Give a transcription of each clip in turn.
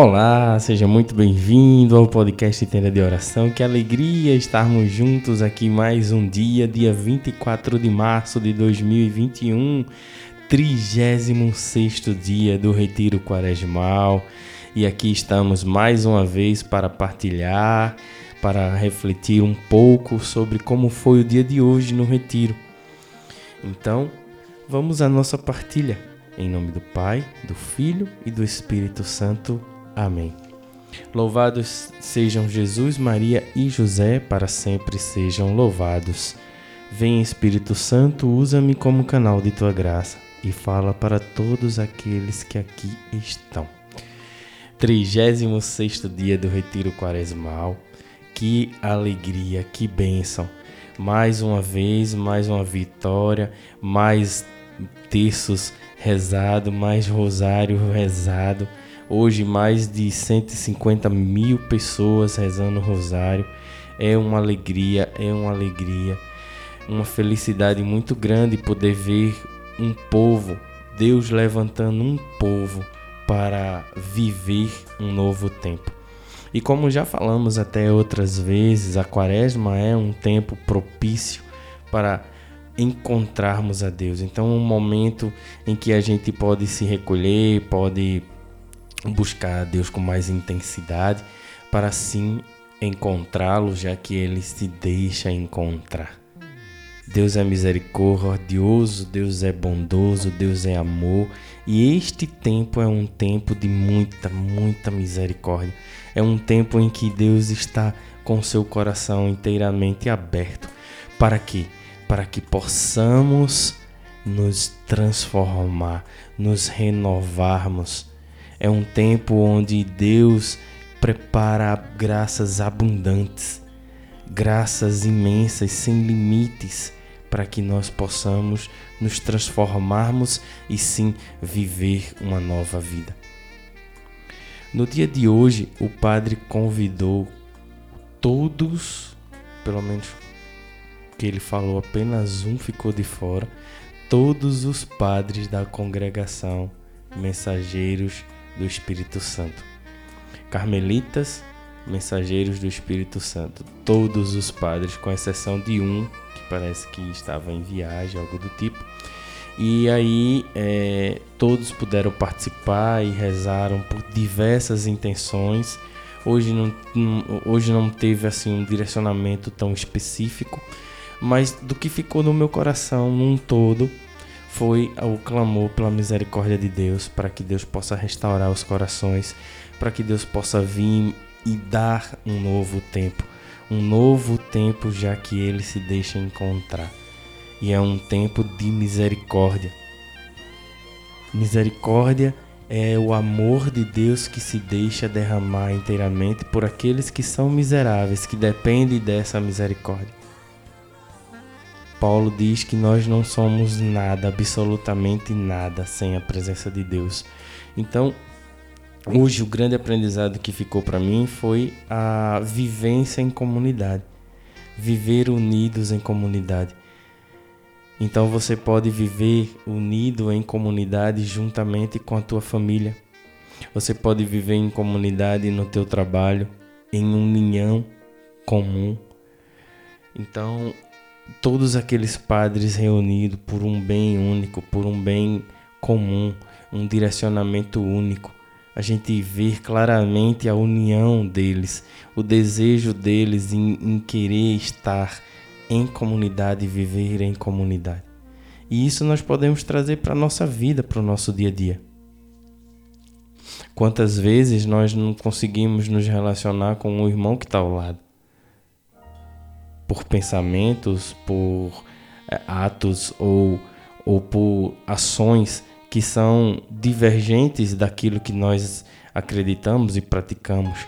Olá, seja muito bem-vindo ao podcast Tenda de Oração. Que alegria estarmos juntos aqui mais um dia, dia 24 de março de 2021, 36 dia do Retiro Quaresmal. E aqui estamos mais uma vez para partilhar, para refletir um pouco sobre como foi o dia de hoje no Retiro. Então, vamos à nossa partilha. Em nome do Pai, do Filho e do Espírito Santo. Amém. Louvados sejam Jesus, Maria e José, para sempre sejam louvados. Vem Espírito Santo, usa-me como canal de tua graça e fala para todos aqueles que aqui estão. 36 dia do Retiro Quaresmal. Que alegria, que bênção. Mais uma vez, mais uma vitória, mais terços rezado, mais rosário rezado Hoje, mais de 150 mil pessoas rezando o rosário. É uma alegria, é uma alegria, uma felicidade muito grande poder ver um povo, Deus levantando um povo para viver um novo tempo. E como já falamos até outras vezes, a quaresma é um tempo propício para encontrarmos a Deus. Então, um momento em que a gente pode se recolher, pode buscar a Deus com mais intensidade, para assim encontrá-lo, já que ele se deixa encontrar. Deus é misericordioso, Deus é bondoso, Deus é amor, e este tempo é um tempo de muita, muita misericórdia. É um tempo em que Deus está com seu coração inteiramente aberto. Para quê? Para que possamos nos transformar, nos renovarmos é um tempo onde Deus prepara graças abundantes, graças imensas, sem limites, para que nós possamos nos transformarmos e sim viver uma nova vida. No dia de hoje, o padre convidou todos, pelo menos que ele falou, apenas um ficou de fora, todos os padres da congregação, mensageiros do Espírito Santo. Carmelitas, mensageiros do Espírito Santo. Todos os padres, com exceção de um, que parece que estava em viagem, algo do tipo. E aí é, todos puderam participar e rezaram por diversas intenções. Hoje não, hoje não teve assim um direcionamento tão específico, mas do que ficou no meu coração num todo foi o clamor pela misericórdia de Deus, para que Deus possa restaurar os corações, para que Deus possa vir e dar um novo tempo, um novo tempo já que ele se deixa encontrar. E é um tempo de misericórdia. Misericórdia é o amor de Deus que se deixa derramar inteiramente por aqueles que são miseráveis, que dependem dessa misericórdia. Paulo diz que nós não somos nada, absolutamente nada, sem a presença de Deus. Então, hoje o grande aprendizado que ficou para mim foi a vivência em comunidade, viver unidos em comunidade. Então você pode viver unido em comunidade juntamente com a tua família. Você pode viver em comunidade no teu trabalho, em união comum. Então, todos aqueles padres reunidos por um bem único, por um bem comum, um direcionamento único. A gente vê claramente a união deles, o desejo deles em, em querer estar em comunidade e viver em comunidade. E isso nós podemos trazer para a nossa vida, para o nosso dia a dia. Quantas vezes nós não conseguimos nos relacionar com o irmão que está ao lado? Por pensamentos, por é, atos ou, ou por ações que são divergentes daquilo que nós acreditamos e praticamos.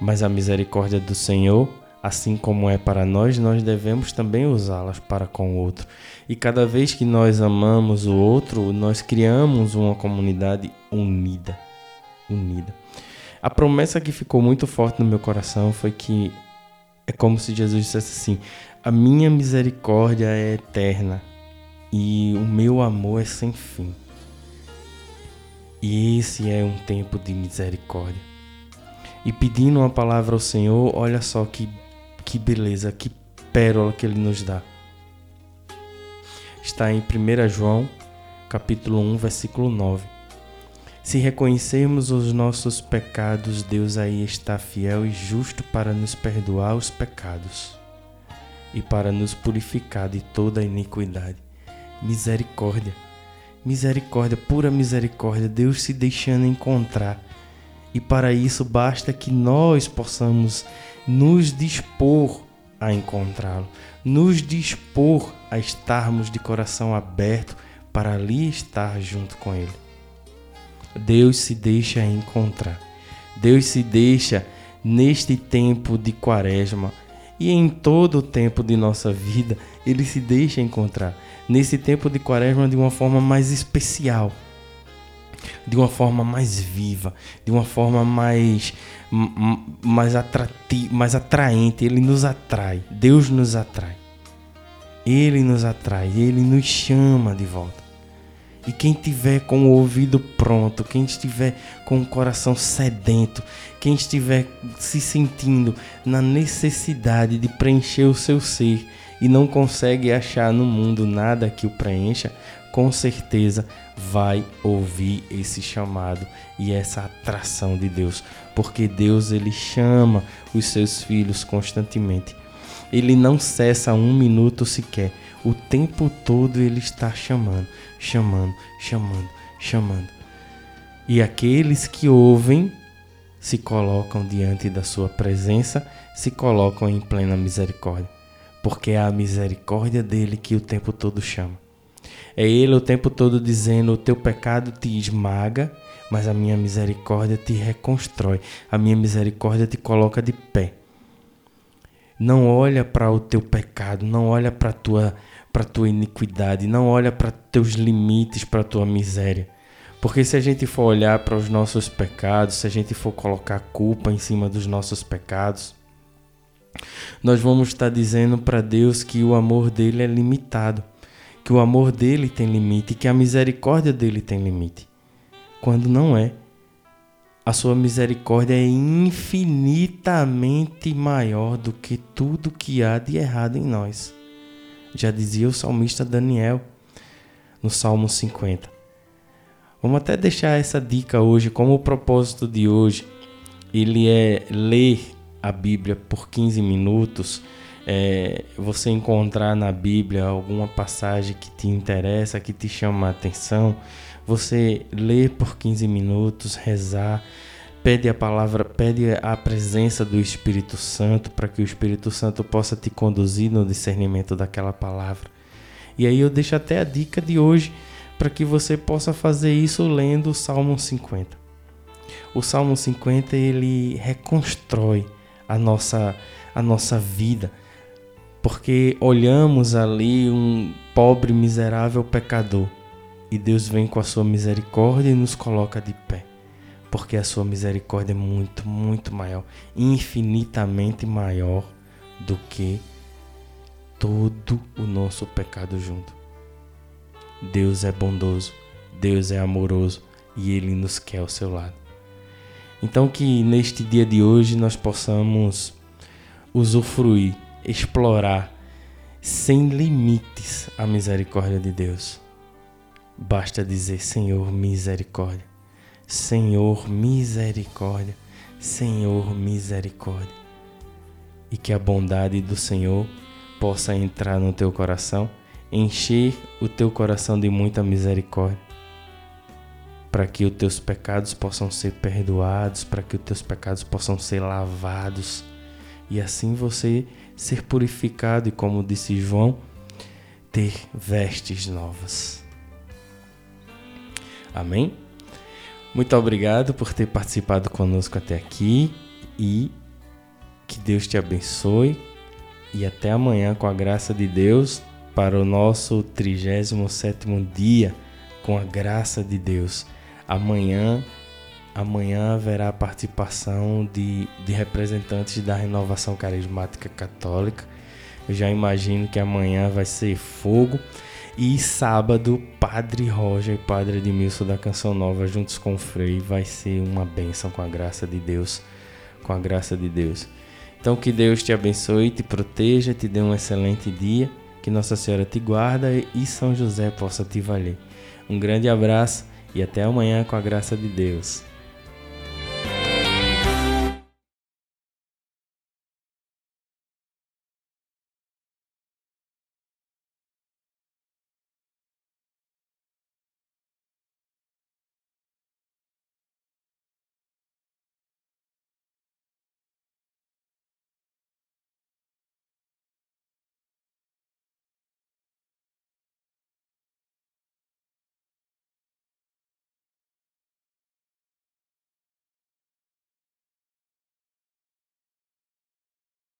Mas a misericórdia do Senhor, assim como é para nós, nós devemos também usá-las para com o outro. E cada vez que nós amamos o outro, nós criamos uma comunidade unida, unida. A promessa que ficou muito forte no meu coração foi que é como se Jesus dissesse assim: A minha misericórdia é eterna e o meu amor é sem fim. E esse é um tempo de misericórdia. E pedindo uma palavra ao Senhor, olha só que, que beleza, que pérola que Ele nos dá. Está em 1 João, capítulo 1, versículo 9. Se reconhecermos os nossos pecados, Deus aí está fiel e justo para nos perdoar os pecados e para nos purificar de toda iniquidade. Misericórdia, misericórdia, pura misericórdia, Deus se deixando encontrar. E para isso basta que nós possamos nos dispor a encontrá-lo, nos dispor a estarmos de coração aberto para ali estar junto com Ele. Deus se deixa encontrar. Deus se deixa neste tempo de quaresma e em todo o tempo de nossa vida, ele se deixa encontrar. Nesse tempo de quaresma, de uma forma mais especial, de uma forma mais viva, de uma forma mais, mais, atrati mais atraente. Ele nos atrai, Deus nos atrai. Ele nos atrai, ele nos chama de volta. E quem tiver com o ouvido pronto, quem estiver com o coração sedento, quem estiver se sentindo na necessidade de preencher o seu ser e não consegue achar no mundo nada que o preencha, com certeza vai ouvir esse chamado e essa atração de Deus, porque Deus ele chama os seus filhos constantemente. Ele não cessa um minuto sequer. O tempo todo ele está chamando, chamando, chamando, chamando. E aqueles que ouvem se colocam diante da sua presença, se colocam em plena misericórdia, porque é a misericórdia dele que o tempo todo chama. É ele o tempo todo dizendo: O teu pecado te esmaga, mas a minha misericórdia te reconstrói, a minha misericórdia te coloca de pé. Não olha para o teu pecado, não olha para a tua, tua iniquidade, não olha para teus limites, para tua miséria. Porque se a gente for olhar para os nossos pecados, se a gente for colocar culpa em cima dos nossos pecados, nós vamos estar dizendo para Deus que o amor dele é limitado, que o amor dele tem limite, que a misericórdia dele tem limite. Quando não é. A sua misericórdia é infinitamente maior do que tudo que há de errado em nós. Já dizia o salmista Daniel no Salmo 50. Vamos até deixar essa dica hoje, como o propósito de hoje, ele é ler a Bíblia por 15 minutos, é, você encontrar na Bíblia alguma passagem que te interessa, que te chama a atenção, você ler por 15 minutos, rezar, pede a palavra, pede a presença do Espírito Santo para que o Espírito Santo possa te conduzir no discernimento daquela palavra. E aí eu deixo até a dica de hoje para que você possa fazer isso lendo o Salmo 50. O Salmo 50 ele reconstrói a nossa a nossa vida, porque olhamos ali um pobre miserável pecador e Deus vem com a sua misericórdia e nos coloca de pé. Porque a sua misericórdia é muito, muito maior, infinitamente maior do que todo o nosso pecado junto. Deus é bondoso, Deus é amoroso e Ele nos quer ao seu lado. Então, que neste dia de hoje nós possamos usufruir, explorar sem limites a misericórdia de Deus. Basta dizer: Senhor, misericórdia. Senhor, misericórdia. Senhor, misericórdia. E que a bondade do Senhor possa entrar no teu coração encher o teu coração de muita misericórdia, para que os teus pecados possam ser perdoados, para que os teus pecados possam ser lavados e assim você ser purificado e, como disse João, ter vestes novas. Amém? Muito obrigado por ter participado conosco até aqui e que Deus te abençoe. E até amanhã, com a graça de Deus, para o nosso 37 dia com a graça de Deus. Amanhã, amanhã haverá participação de, de representantes da Renovação Carismática Católica. Eu já imagino que amanhã vai ser fogo. E sábado, Padre Roger e Padre Edmilson da Canção Nova, juntos com o Frei, vai ser uma bênção com a graça de Deus. Com a graça de Deus. Então, que Deus te abençoe, te proteja, te dê um excelente dia. Que Nossa Senhora te guarda e São José possa te valer. Um grande abraço e até amanhã com a graça de Deus.